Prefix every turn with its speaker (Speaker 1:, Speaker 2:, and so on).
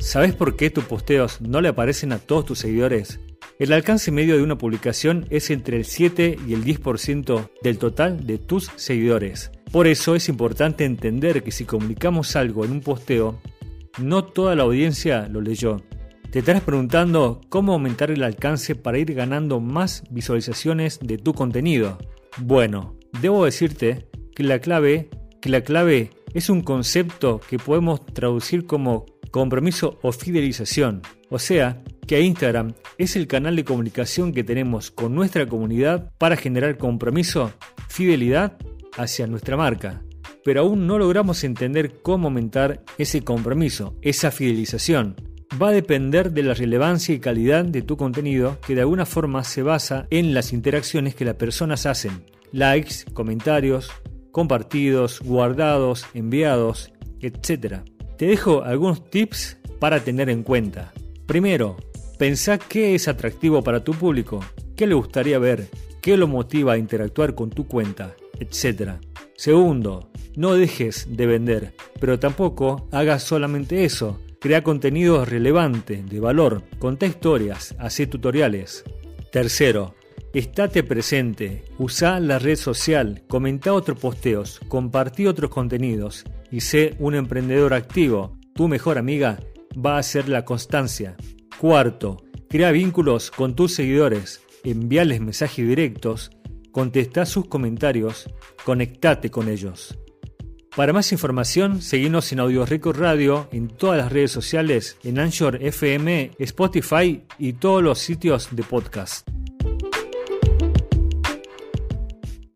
Speaker 1: ¿Sabes por qué tus posteos no le aparecen a todos tus seguidores? El alcance medio de una publicación es entre el 7 y el 10% del total de tus seguidores. Por eso es importante entender que si comunicamos algo en un posteo, no toda la audiencia lo leyó. Te estarás preguntando cómo aumentar el alcance para ir ganando más visualizaciones de tu contenido. Bueno, debo decirte que la clave, que la clave es un concepto que podemos traducir como compromiso o fidelización. O sea, que Instagram es el canal de comunicación que tenemos con nuestra comunidad para generar compromiso, fidelidad hacia nuestra marca. Pero aún no logramos entender cómo aumentar ese compromiso, esa fidelización. Va a depender de la relevancia y calidad de tu contenido que de alguna forma se basa en las interacciones que las personas hacen. Likes, comentarios, compartidos, guardados, enviados, etc. Te dejo algunos tips para tener en cuenta. Primero, pensá qué es atractivo para tu público, qué le gustaría ver, qué lo motiva a interactuar con tu cuenta, etc. Segundo, no dejes de vender, pero tampoco hagas solamente eso. Crea contenido relevante, de valor, contá historias, hace tutoriales. Tercero, Estate presente, usa la red social, comenta otros posteos, compartí otros contenidos y sé un emprendedor activo. Tu mejor amiga va a ser la constancia. Cuarto, crea vínculos con tus seguidores, envíales mensajes directos, contesta sus comentarios, conectate con ellos. Para más información, seguimos en Audio Record Radio en todas las redes sociales, en Anchor FM, Spotify y todos los sitios de podcast.